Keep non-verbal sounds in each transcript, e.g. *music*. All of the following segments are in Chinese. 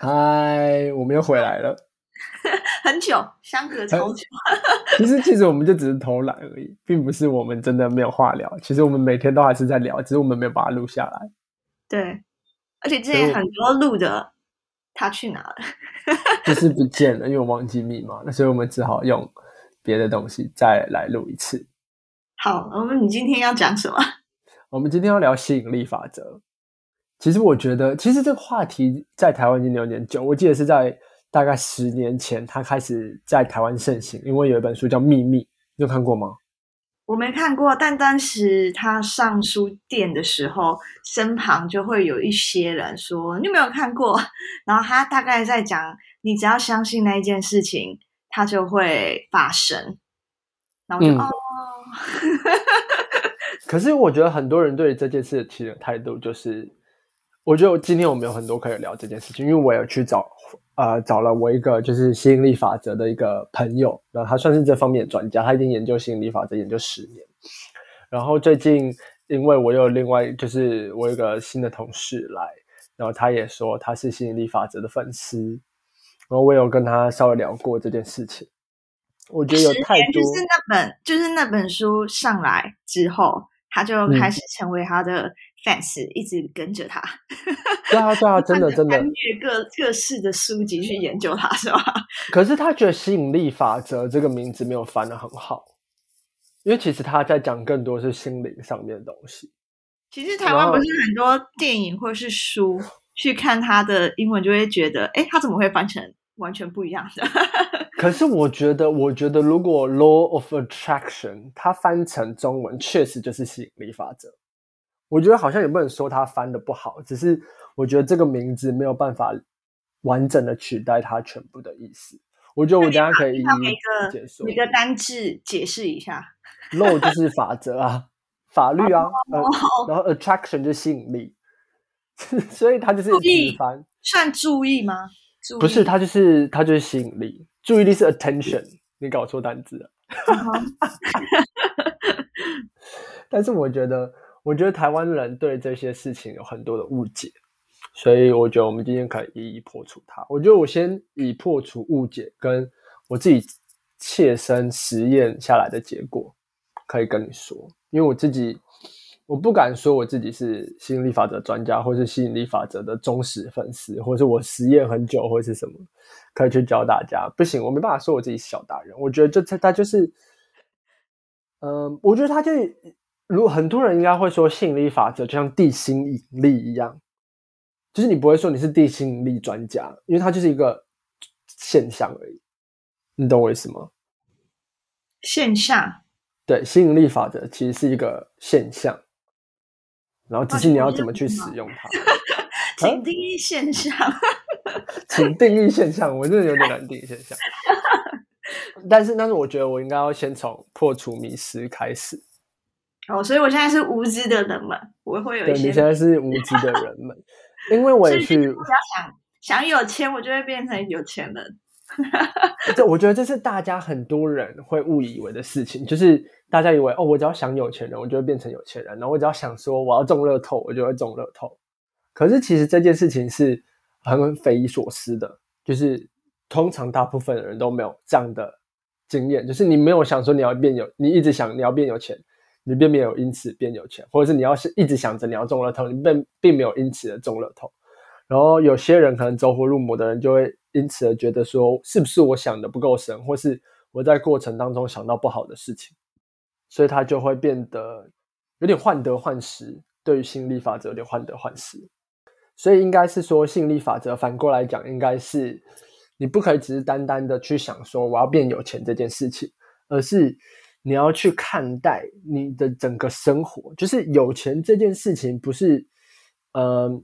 嗨，我们又回来了。*laughs* 很久，相隔超久。其实，*laughs* 其实我们就只是偷懒而已，并不是我们真的没有话聊。其实我们每天都还是在聊，只是我们没有把它录下来。对，而且之前很多录的，他去哪了？*laughs* 就是不见了，因为我忘记密码，了所以我们只好用别的东西再来录一次。好，我们你今天要讲什么？我们今天要聊吸引力法则。其实我觉得，其实这个话题在台湾已经有点久。我记得是在大概十年前，它开始在台湾盛行，因为有一本书叫《秘密》，你有看过吗？我没看过，但当时他上书店的时候，身旁就会有一些人说：“你有没有看过？” *laughs* 然后他大概在讲，你只要相信那一件事情，它就会发生。然后我就哦。*laughs* *laughs* 可是我觉得很多人对这件事的的态度就是。我觉得今天我们有很多可以聊这件事情，因为我有去找，呃，找了我一个就是吸引力法则的一个朋友，然后他算是这方面的专家，他已经研究吸引力法则研究十年。然后最近，因为我有另外就是我有个新的同事来，然后他也说他是吸引力法则的粉丝，然后我有跟他稍微聊过这件事情。我觉得有太多，就是那本就是那本书上来之后，他就开始成为他的。Fans 一直跟着他，对啊对啊，*laughs* 真的真的，翻阅各各式的书籍去研究他，是吧？*laughs* 可是他觉得吸引力法则这个名字没有翻的很好，因为其实他在讲更多是心灵上面的东西。其实台湾不是很多电影或是书，去看他的英文就会觉得，哎，他怎么会翻成完全不一样的？*laughs* 可是我觉得，我觉得如果 law of attraction 它翻成中文，确实就是吸引力法则。我觉得好像也不能说他翻的不好，只是我觉得这个名字没有办法完整的取代它全部的意思。我觉得我等下可以一个解说，每个单字解释一下。Law 就是法则啊，法律啊，然后 attraction 就是吸引力，*laughs* 所以它就是注意翻，算注意吗？不是，它就是它就是吸引力，注意力是 attention，你搞错单字了。*laughs* 但是我觉得。我觉得台湾人对这些事情有很多的误解，所以我觉得我们今天可以一一破除它。我觉得我先以破除误解，跟我自己切身实验下来的结果，可以跟你说。因为我自己，我不敢说我自己是吸引力法则专家，或是吸引力法则的忠实粉丝，或是我实验很久，或是什么，可以去教大家。不行，我没办法说我自己是小达人。我觉得这他他就是，嗯，我觉得他就。如果很多人应该会说，吸引力法则就像地心引力一样，就是你不会说你是地心引力专家，因为它就是一个现象而已。你懂我意思吗？现象对，吸引力法则其实是一个现象，然后只是你要怎么去使用它。*laughs* 请定义现象。*laughs* 请定义现象，我真的有点难定义现象。*laughs* 但是，但是我觉得我应该要先从破除迷失开始。哦，所以我现在是无知的人们，我会有一些。你现在是无知的人们，因为我也去。不要想想有钱，我就会变成有钱人。这我觉得这是大家很多人会误以为的事情，就是大家以为哦，我只要想有钱人，我就会变成有钱人；然后我只要想说我要中乐透，我就会中乐透。可是其实这件事情是很匪夷所思的，就是通常大部分的人都没有这样的经验，就是你没有想说你要变有，你一直想你要变有钱。你并没有因此变有钱，或者是你要是一直想着你要中乐透，你并并没有因此的中乐透。然后有些人可能走火入魔的人，就会因此而觉得说，是不是我想的不够深，或是我在过程当中想到不好的事情，所以他就会变得有点患得患失。对于吸引力法则有点患得患失，所以应该是说，吸引力法则反过来讲，应该是你不可以只是单单的去想说我要变有钱这件事情，而是。你要去看待你的整个生活，就是有钱这件事情，不是，呃，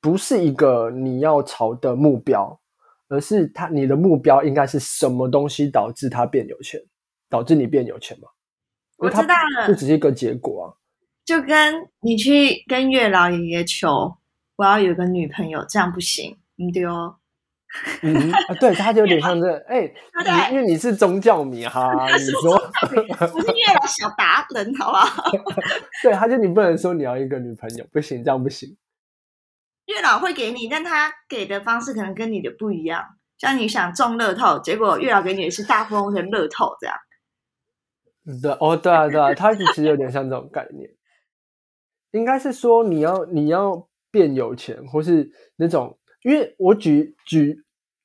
不是一个你要朝的目标，而是他你的目标应该是什么东西导致他变有钱，导致你变有钱嘛？我知道了，这只是一个结果啊，就跟你去跟月老爷爷求，我要有个女朋友，这样不行，你丢。嗯，对，他就有点像这，哎，因为你是宗教迷哈，你说不是月老小达人，好不好？*laughs* 对，他就你不能说你要一个女朋友，不行，这样不行。月老会给你，但他给的方式可能跟你的不一样。像你想中乐透，结果月老给你的是大富翁的乐透，这样。对，哦，对啊，对啊，他其实有点像这种概念。应该是说你要你要变有钱，或是那种，因为我举举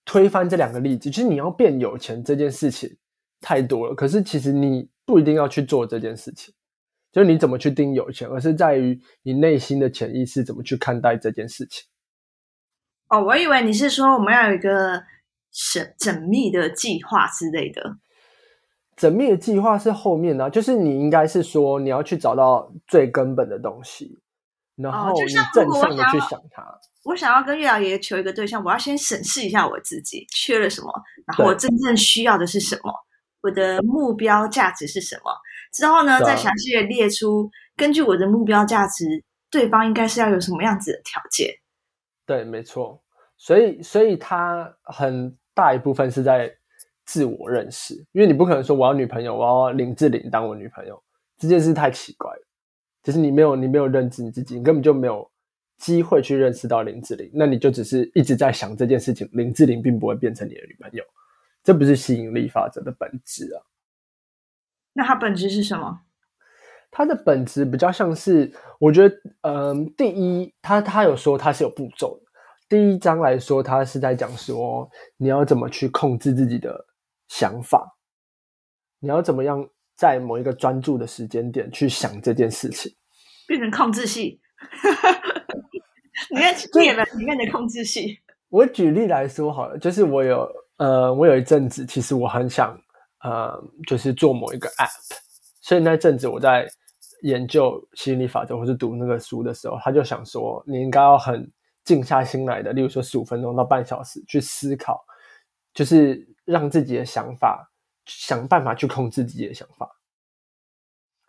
推翻这两个例子，就是你要变有钱这件事情太多了，可是其实你不一定要去做这件事情。就是你怎么去定有钱，而是在于你内心的潜意识怎么去看待这件事情。哦，我以为你是说我们要有一个缜缜密的计划之类的。缜密的计划是后面的，就是你应该是说你要去找到最根本的东西，然后你正向的去想它。我想要跟月老爷爷求一个对象，我要先审视一下我自己缺了什么，然后我真正需要的是什么，我的目标价值是什么。之后呢，再详细的列出根据我的目标价值，对方应该是要有什么样子的条件。对，没错。所以，所以他很大一部分是在自我认识，因为你不可能说我要女朋友，我要林志玲当我女朋友，这件事太奇怪了。就是你没有，你没有认知你自己，你根本就没有机会去认识到林志玲，那你就只是一直在想这件事情，林志玲并不会变成你的女朋友，这不是吸引力法则的本质啊。那它本质是什么？它的本质比较像是，我觉得，嗯，第一，他他有说它是有步骤的。第一章来说，他是在讲说你要怎么去控制自己的想法，你要怎么样在某一个专注的时间点去想这件事情，变成控制系。*laughs* 你看灭了里面的控制系。我举例来说好了，就是我有，呃，我有一阵子，其实我很想。呃，就是做某一个 app，所以那阵子我在研究吸引力法则或是读那个书的时候，他就想说，你应该要很静下心来的，例如说十五分钟到半小时去思考，就是让自己的想法想办法去控制自己的想法。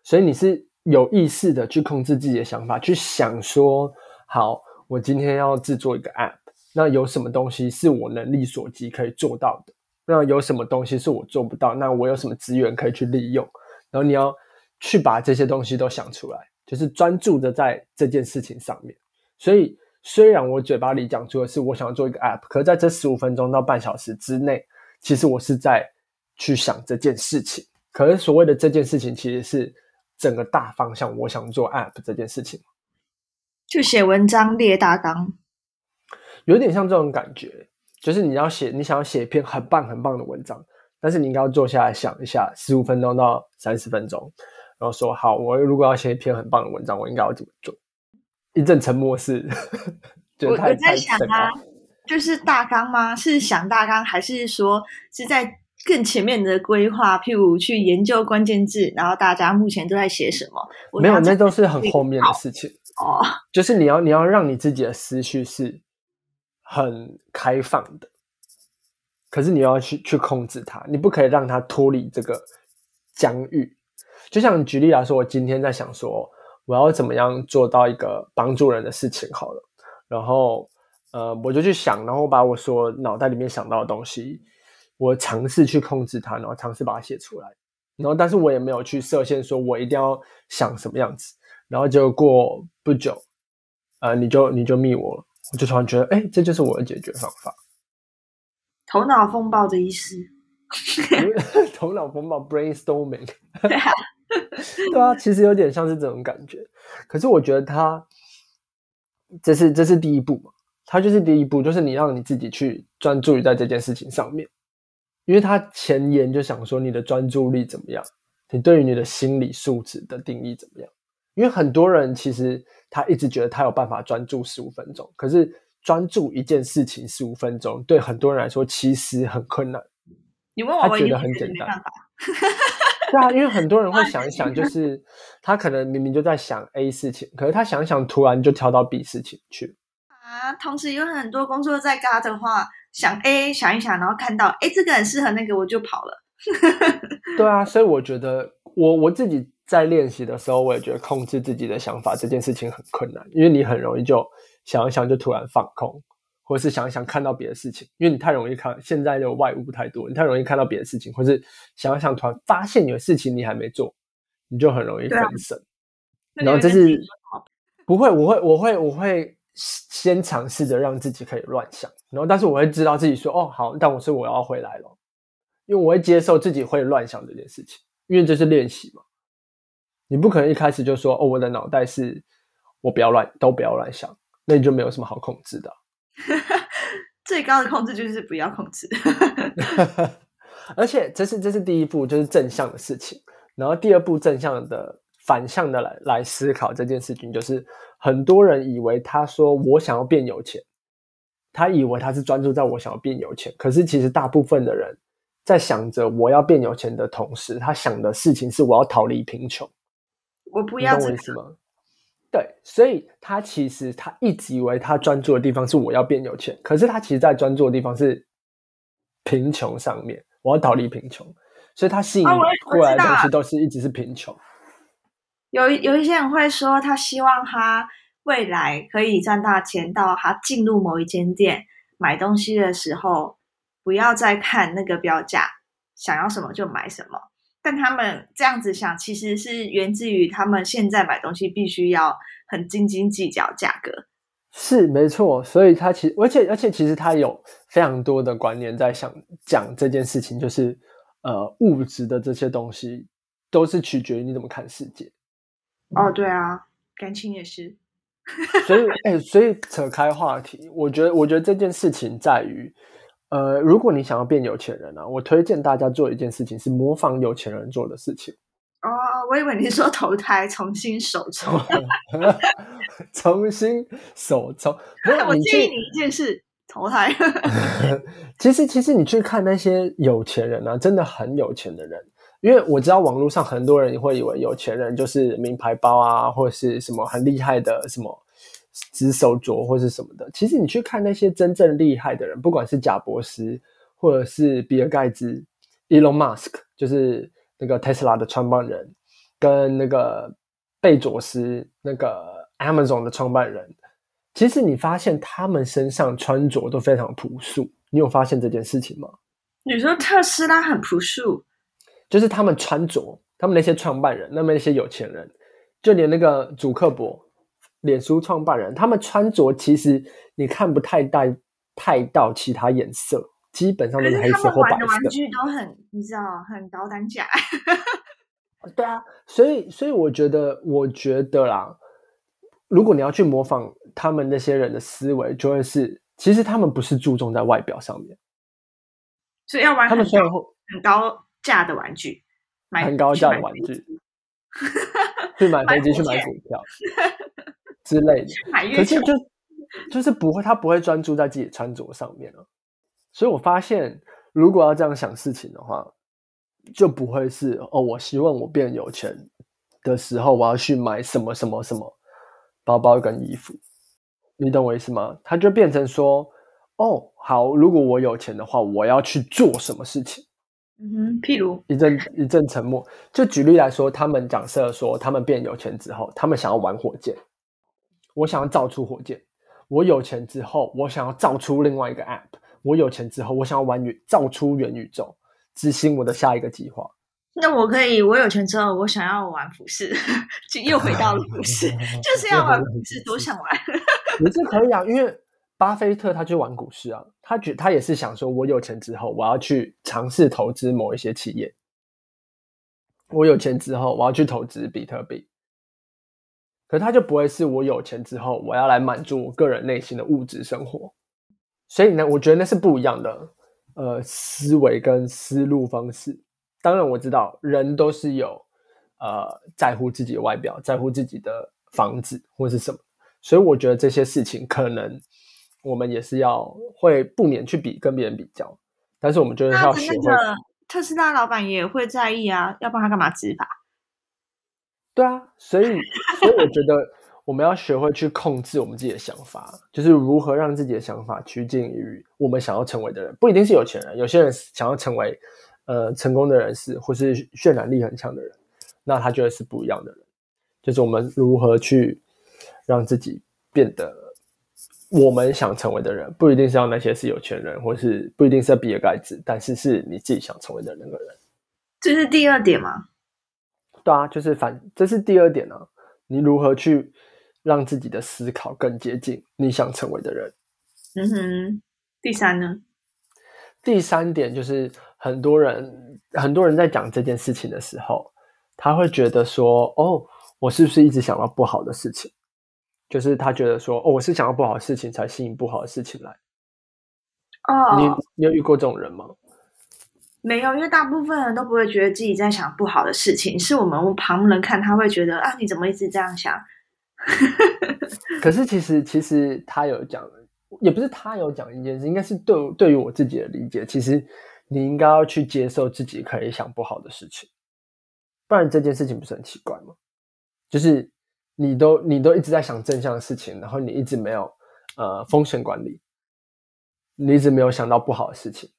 所以你是有意识的去控制自己的想法，去想说，好，我今天要制作一个 app，那有什么东西是我能力所及可以做到的？那有什么东西是我做不到？那我有什么资源可以去利用？然后你要去把这些东西都想出来，就是专注的在这件事情上面。所以虽然我嘴巴里讲出的是我想要做一个 app，可是在这十五分钟到半小时之内，其实我是在去想这件事情。可是所谓的这件事情，其实是整个大方向，我想做 app 这件事情，就写文章列大纲，有点像这种感觉。就是你要写，你想要写一篇很棒很棒的文章，但是你应该要坐下来想一下，十五分钟到三十分钟，然后说好，我如果要写一篇很棒的文章，我应该要怎么做？一阵沉默是，*laughs* 我我在想啊，就是大纲吗？是想大纲，还是说是在更前面的规划？譬如去研究关键字，然后大家目前都在写什么？没有，那都是很后面的事情哦。就是你要你要让你自己的思绪是。很开放的，可是你要去去控制它，你不可以让它脱离这个疆域。就像举例来说，我今天在想说，我要怎么样做到一个帮助人的事情好了，然后呃，我就去想，然后把我所脑袋里面想到的东西，我尝试去控制它，然后尝试把它写出来，然后但是我也没有去设限，说我一定要想什么样子，然后就过不久，呃，你就你就密我了。我就突然觉得，哎，这就是我的解决方法。头脑风暴的意思。*laughs* 头脑风暴 （brainstorming）。*laughs* 对啊，其实有点像是这种感觉。可是我觉得它，这是这是第一步嘛？它就是第一步，就是你让你自己去专注于在这件事情上面。因为他前言就想说，你的专注力怎么样？你对于你的心理素质的定义怎么样？因为很多人其实。他一直觉得他有办法专注十五分钟，可是专注一件事情十五分钟，对很多人来说其实很困难。你问我，他觉得很简单。对啊，因为很多人会 *laughs* 想一想，就是 *laughs* 他可能明明就在想 A 事情，可是他想想，突然就跳到 B 事情去啊。同时有很多工作在干的话，想 A 想一想，然后看到哎，这个很适合那个，我就跑了。*laughs* 对啊，所以我觉得我我自己。在练习的时候，我也觉得控制自己的想法这件事情很困难，因为你很容易就想一想就突然放空，或是想一想看到别的事情，因为你太容易看现在的外物太多，你太容易看到别的事情，或是想一想突然发现有事情你还没做，你就很容易分神。然后这是不会，我会，我会，我会先尝试着让自己可以乱想，然后但是我会知道自己说哦好，但我是我要回来了，因为我会接受自己会乱想这件事情，因为这是练习嘛。你不可能一开始就说哦，我的脑袋是我不要乱，都不要乱想，那你就没有什么好控制的。*laughs* 最高的控制就是不要控制。*laughs* *laughs* 而且这是这是第一步，就是正向的事情。然后第二步正向的反向的来来思考这件事情，就是很多人以为他说我想要变有钱，他以为他是专注在我想要变有钱，可是其实大部分的人在想着我要变有钱的同时，他想的事情是我要逃离贫穷。我不要懂我意思吗？对，所以他其实他一直以为他专注的地方是我要变有钱，可是他其实在专注的地方是贫穷上面，我要逃离贫穷。所以他吸引过来的东西都是一直是贫穷。有有一些人会说，他希望他未来可以赚大钱，到他进入某一间店买东西的时候，不要再看那个标价，想要什么就买什么。但他们这样子想，其实是源自于他们现在买东西必须要很斤斤计较价格。是没错，所以他其而且而且其实他有非常多的观念在想讲这件事情，就是。呃，物质的这些东西都是取决于你怎么看世界。哦，对啊，感情也是。所以，哎，所以扯开话题，我觉得，我觉得这件事情在于，呃，如果你想要变有钱人啊，我推荐大家做一件事情，是模仿有钱人做的事情。哦，我以为你说投胎重新手 *laughs* 抽，重新手抽。我建议你一件事。投胎，*laughs* 其实其实你去看那些有钱人啊，真的很有钱的人，因为我知道网络上很多人会以为有钱人就是名牌包啊，或者是什么很厉害的什么紫手镯或是什么的。其实你去看那些真正厉害的人，不管是贾博士，或者是比尔盖茨 （Elon Musk），就是那个特斯拉的创办人，跟那个贝佐斯那个 Amazon 的创办人。其实你发现他们身上穿着都非常朴素，你有发现这件事情吗？你说特斯拉很朴素，就是他们穿着，他们那些创办人，那么那些有钱人，就连那个祖克伯，脸书创办人，他们穿着其实你看不太带太到其他颜色，基本上都是黑色或白色。玩具都很，你知道，很高单价。对啊，所以所以我觉得，我觉得啦。如果你要去模仿他们那些人的思维，就会是其实他们不是注重在外表上面，*laughs* 所以要玩他们虽然很高价的玩具，买很高价的玩具，*laughs* 去买飞机、去买股票之类的，可是就就是不会，他不会专注在自己穿着上面了。所以我发现，如果要这样想事情的话，就不会是哦，我希望我变有钱的时候，我要去买什么什么什么。包包跟衣服，你懂我意思吗？他就变成说，哦，好，如果我有钱的话，我要去做什么事情？嗯哼，譬如一阵一阵沉默。就举例来说，他们假设说，他们变有钱之后，他们想要玩火箭。我想要造出火箭。我有钱之后，我想要造出另外一个 App。我有钱之后，我想要玩元造出元宇宙，执行我的下一个计划。那我可以，我有钱之后，我想要玩服饰，就又回到了服饰，*laughs* 就是要玩服饰，多想玩。也是可以啊，因为巴菲特他去玩股市啊，他觉他也是想说，我有钱之后，我要去尝试投资某一些企业。我有钱之后，我要去投资比特币。可他就不会是我有钱之后，我要来满足我个人内心的物质生活。所以呢，我觉得那是不一样的，呃，思维跟思路方式。当然我知道人都是有，呃，在乎自己的外表，在乎自己的房子或是什么，所以我觉得这些事情可能我们也是要会不免去比跟别人比较，但是我们就是要学会。特斯拉老板也会在意啊，要帮他干嘛执法？对啊，所以所以我觉得我们要学会去控制我们自己的想法，就是如何让自己的想法趋近于我们想要成为的人，不一定是有钱人，有些人想要成为。呃，成功的人士或是渲染力很强的人，那他就会是不一样的人。就是我们如何去让自己变得我们想成为的人，不一定是要那些是有钱人，或是不一定是要比尔盖茨，但是是你自己想成为的那个人。这是第二点吗？对啊，就是反，这是第二点啊。你如何去让自己的思考更接近你想成为的人。嗯哼，第三呢？第三点就是很多人很多人在讲这件事情的时候，他会觉得说：“哦，我是不是一直想到不好的事情？”就是他觉得说：“哦，我是想要不好的事情才吸引不好的事情来。”哦，你你有遇过这种人吗？没有，因为大部分人都不会觉得自己在想不好的事情，是我们旁人看他会觉得啊，你怎么一直这样想？*laughs* 可是其实其实他有讲，也不是他有讲一件事，应该是对对于我自己的理解，其实你应该要去接受自己可以想不好的事情，不然这件事情不是很奇怪吗？就是你都你都一直在想正向的事情，然后你一直没有呃风险管理，你一直没有想到不好的事情。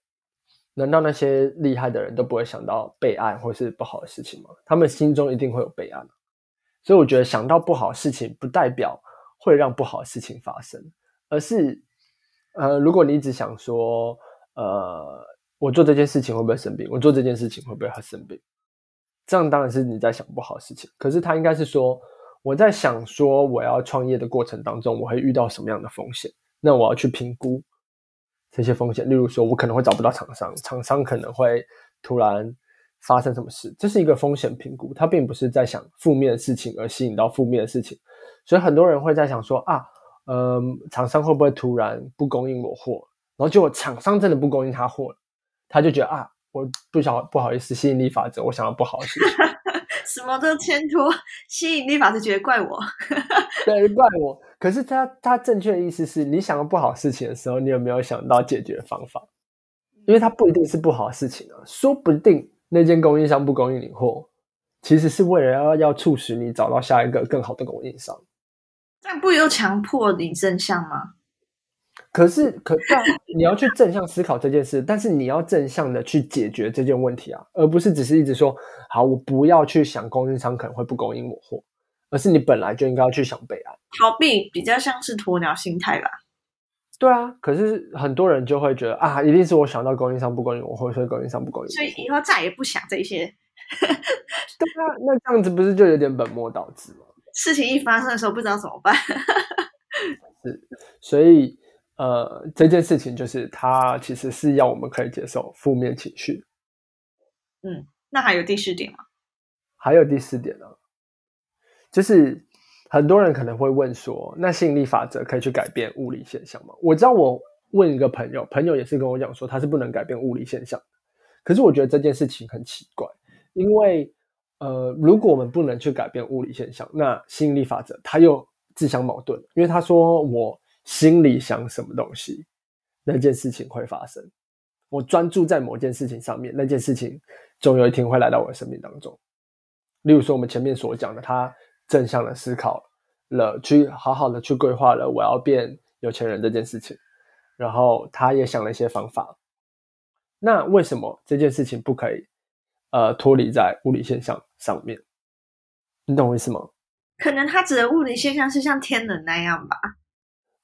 难道那些厉害的人都不会想到备案或是不好的事情吗？他们心中一定会有备案。所以我觉得想到不好的事情，不代表会让不好的事情发生，而是，呃，如果你一直想说，呃，我做这件事情会不会生病？我做这件事情会不会生病？这样当然是你在想不好的事情。可是他应该是说，我在想说，我要创业的过程当中，我会遇到什么样的风险？那我要去评估。这些风险，例如说，我可能会找不到厂商，厂商可能会突然发生什么事，这是一个风险评估。他并不是在想负面的事情而吸引到负面的事情，所以很多人会在想说啊，嗯，厂商会不会突然不供应我货？然后结果厂商真的不供应他货了，他就觉得啊，我不想不好意思，吸引力法则，我想要不好的事情。什么都牵拖吸引力法则，觉得怪我，*laughs* 对，怪我。可是他他正确的意思是你想到不好事情的时候，你有没有想到解决方法？因为它不一定是不好的事情啊，说不定那间供应商不供应你货，其实是为了要要促使你找到下一个更好的供应商。但不又强迫你真相吗？可是，可但你要去正向思考这件事，但是你要正向的去解决这件问题啊，而不是只是一直说好，我不要去想供应商可能会不供应我货，而是你本来就应该要去想备案。逃避比较像是鸵鸟心态吧？对啊，可是很多人就会觉得啊，一定是我想到供应商不供应我货，所以供应商不供应，所以以后再也不想这些。对啊，那这样子不是就有点本末倒置吗？事情一发生的时候不知道怎么办。*laughs* 是，所以。呃，这件事情就是它其实是要我们可以接受负面情绪。嗯，那还有第四点吗？还有第四点呢，就是很多人可能会问说，那吸引力法则可以去改变物理现象吗？我知道我问一个朋友，朋友也是跟我讲说，他是不能改变物理现象。可是我觉得这件事情很奇怪，因为呃，如果我们不能去改变物理现象，那吸引力法则它又自相矛盾，因为他说我。心里想什么东西，那件事情会发生。我专注在某件事情上面，那件事情总有一天会来到我的生命当中。例如说，我们前面所讲的，他正向的思考了，去好好的去规划了我要变有钱人这件事情，然后他也想了一些方法。那为什么这件事情不可以呃脱离在物理现象上面？你懂我意思吗？可能他指的物理现象是像天能那样吧。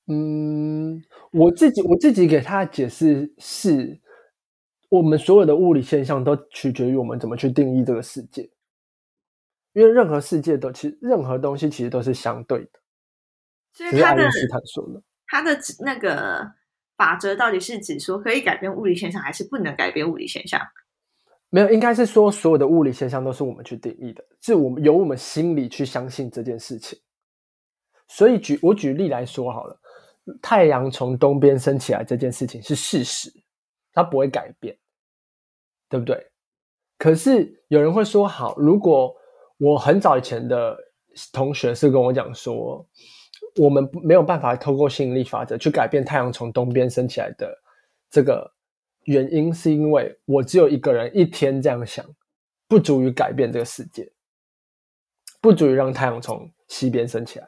嗯，我自己我自己给他的解释是，我们所有的物理现象都取决于我们怎么去定义这个世界，因为任何世界都其实任何东西其实都是相对的。所以他的斯坦说的，他的那个法则到底是指说可以改变物理现象，还是不能改变物理现象？没有，应该是说所有的物理现象都是我们去定义的，是我们由我们心里去相信这件事情。所以举我举例来说好了。太阳从东边升起来这件事情是事实，它不会改变，对不对？可是有人会说：好，如果我很早以前的同学是跟我讲说，我们没有办法透过吸引力法则去改变太阳从东边升起来的这个原因，是因为我只有一个人一天这样想，不足以改变这个世界，不足以让太阳从西边升起来。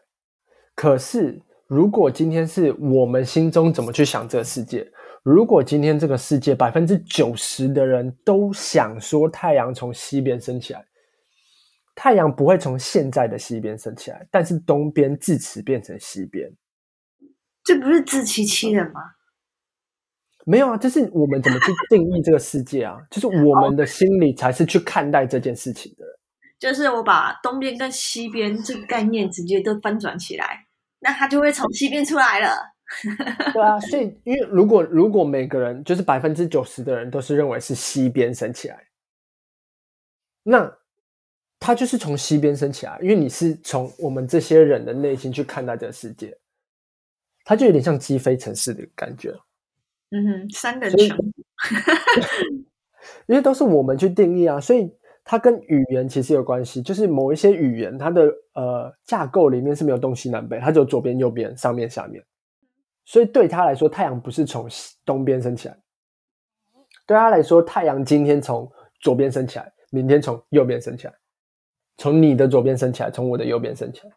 可是。如果今天是我们心中怎么去想这个世界？如果今天这个世界百分之九十的人都想说太阳从西边升起来，太阳不会从现在的西边升起来，但是东边自此变成西边，这不是自欺欺人吗？没有啊，这是我们怎么去定义这个世界啊？就是我们的心理才是去看待这件事情的。就是我把东边跟西边这个概念直接都翻转起来。那它就会从西边出来了。*laughs* 对啊，所以因为如果如果每个人就是百分之九十的人都是认为是西边升起来，那它就是从西边升起来，因为你是从我们这些人的内心去看待这个世界，它就有点像击飞城市的感觉。嗯哼，三人成，*laughs* 因为都是我们去定义啊，所以它跟语言其实有关系。就是某一些语言，它的呃架构里面是没有东西南北，它只有左边、右边、上面、下面。所以对他来说，太阳不是从东边升起来。对他来说，太阳今天从左边升起来，明天从右边升起来，从你的左边升起来，从我的右边升起来。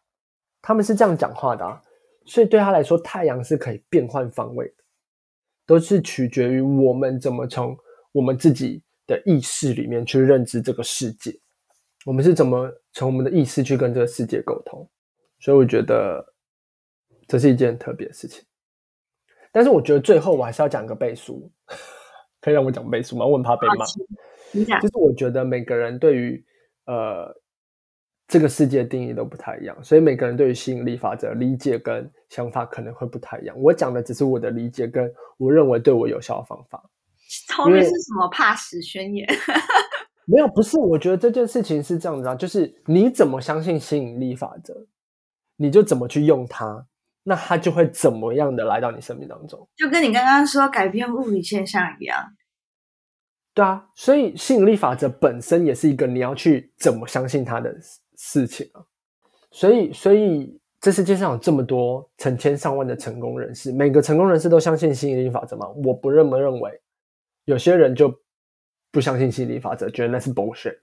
他们是这样讲话的啊。所以对他来说，太阳是可以变换方位的。都是取决于我们怎么从我们自己的意识里面去认知这个世界，我们是怎么从我们的意识去跟这个世界沟通，所以我觉得这是一件特别的事情。但是我觉得最后我还是要讲个背书，可以让我讲背书吗？我很怕被骂。你讲，就是我觉得每个人对于呃。这个世界定义都不太一样，所以每个人对于吸引力法则理解跟想法可能会不太一样。我讲的只是我的理解，跟我认为对我有效的方法。*laughs* 后面是什么怕死宣言？*laughs* 没有，不是。我觉得这件事情是这样子啊，就是你怎么相信吸引力法则，你就怎么去用它，那它就会怎么样的来到你生命当中。就跟你刚刚说改变物理现象一样。对啊，所以吸引力法则本身也是一个你要去怎么相信它的。事情啊，所以，所以这世界上有这么多成千上万的成功人士，每个成功人士都相信吸引力法则吗？我不这么认为。有些人就不相信吸引力法则，觉得那是 bullshit。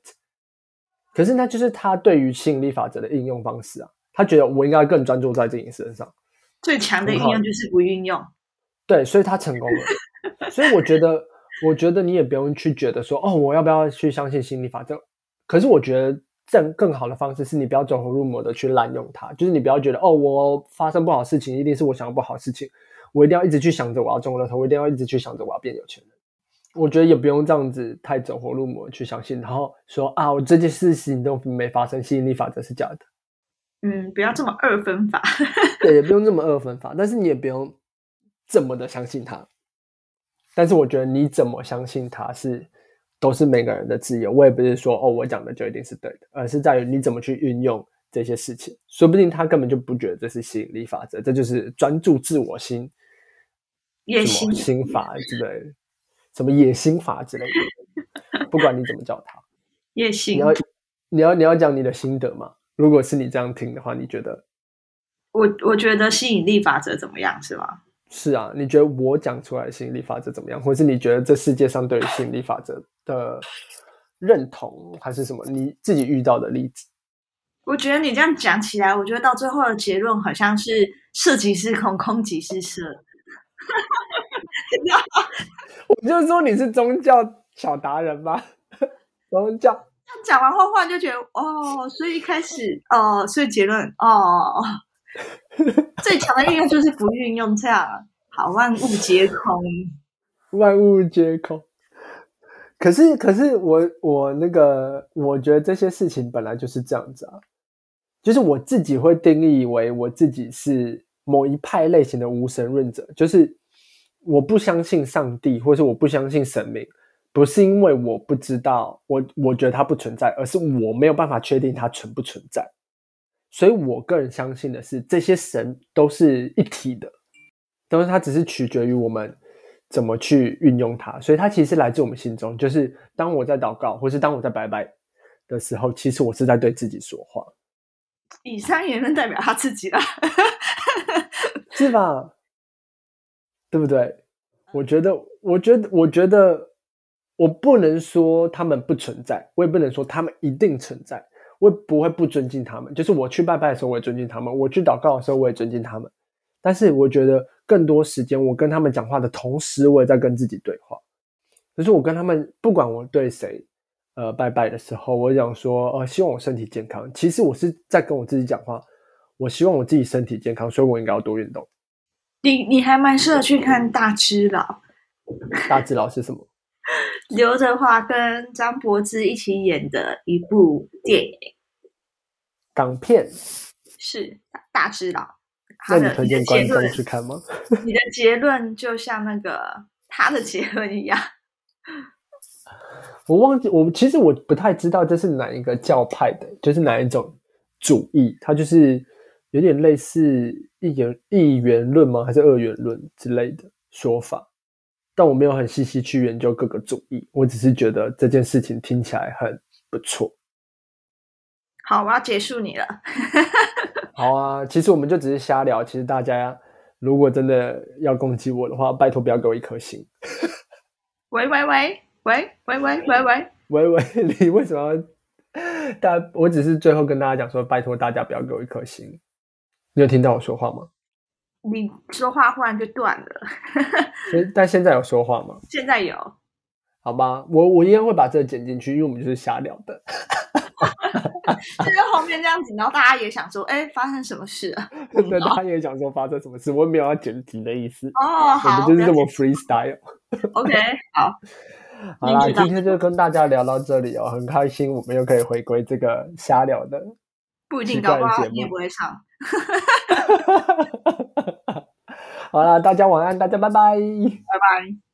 可是那就是他对于吸引力法则的应用方式啊，他觉得我应该更专注在自己身上。最强的应用就是不运用。对，所以他成功了。*laughs* 所以我觉得，我觉得你也不用去觉得说，哦，我要不要去相信吸引力法则？可是我觉得。更更好的方式是你不要走火入魔的去滥用它，就是你不要觉得哦，我发生不好事情一定是我想要不好事情，我一定要一直去想着我要中乐透，我一定要一直去想着我要变有钱人。我觉得也不用这样子太走火入魔去相信，然后说啊，我这件事情都没发生，吸引力法则是假的。嗯，不要这么二分法。*laughs* 对，也不用这么二分法，但是你也不用这么的相信它。但是我觉得你怎么相信它是。都是每个人的自由，我也不是说哦，我讲的就一定是对的，而是在于你怎么去运用这些事情。说不定他根本就不觉得这是吸引力法则，这就是专注自我心、野心心法之类的，什么野心法之类的。不管你怎么叫它，*laughs* 野心。你要你要你要讲你的心得嘛？如果是你这样听的话，你觉得？我我觉得吸引力法则怎么样？是吗？是啊，你觉得我讲出来的吸引力法则怎么样？或是你觉得这世界上对于吸引力法则的认同，还是什么你自己遇到的例子？我觉得你这样讲起来，我觉得到最后的结论好像是色即是空，空即是色。*laughs* 我就说你是宗教小达人吧，*laughs* 宗教。讲完后话就觉得哦，所以一开始哦，所以结论哦。*laughs* 最强的运用就是不运用，这样好，万物皆空，万物皆空。可是，可是我我那个，我觉得这些事情本来就是这样子啊，就是我自己会定义为我自己是某一派类型的无神论者，就是我不相信上帝，或是我不相信神明，不是因为我不知道，我我觉得它不存在，而是我没有办法确定它存不存在。所以我个人相信的是，这些神都是一体的，但是它只是取决于我们怎么去运用它。所以它其实来自我们心中，就是当我在祷告，或是当我在拜拜的时候，其实我是在对自己说话。以上言论代表他自己了，*laughs* 是吧？对不对？我觉得，我觉得，我觉得，我不能说他们不存在，我也不能说他们一定存在。我也不会不尊敬他们，就是我去拜拜的时候，我也尊敬他们；我去祷告的时候，我也尊敬他们。但是我觉得更多时间，我跟他们讲话的同时，我也在跟自己对话。就是我跟他们，不管我对谁，呃，拜拜的时候，我讲说，呃，希望我身体健康。其实我是在跟我自己讲话，我希望我自己身体健康，所以我应该要多运动。你你还蛮适合去看大智老。大智老是什么？*laughs* 刘德华跟张柏芝一起演的一部电影，港片是大智老，那你推荐观众，去看吗？*laughs* 你的结论就像那个他的结论一样。我忘记，我其实我不太知道这是哪一个教派的，就是哪一种主义，它就是有点类似一元一元论吗？还是二元论之类的说法？但我没有很细细去研究各个主义，我只是觉得这件事情听起来很不错。好，我要结束你了。*laughs* 好啊，其实我们就只是瞎聊。其实大家如果真的要攻击我的话，拜托不要给我一颗星。*laughs* 喂喂喂喂喂喂喂喂，喂喂，你为什么要？大，我只是最后跟大家讲说，拜托大家不要给我一颗星。你有听到我说话吗？你说话忽然就断了。*laughs* 但现在有说话吗？现在有，好吧，我我一样会把这个剪进去，因为我们就是瞎聊的。*laughs* 就是后面这样子，然后大家也想说，哎，发生什么事了？*laughs* 对，大家也想说发生什么事，我没有要剪辑的意思。哦，我好，们就是这么 freestyle。OK，好，好啦，今天就跟大家聊到这里哦，很开心，我们又可以回归这个瞎聊的。不一定，的节搞不好你也目不会上。*laughs* 好啦，大家晚安，大家拜拜。拜拜。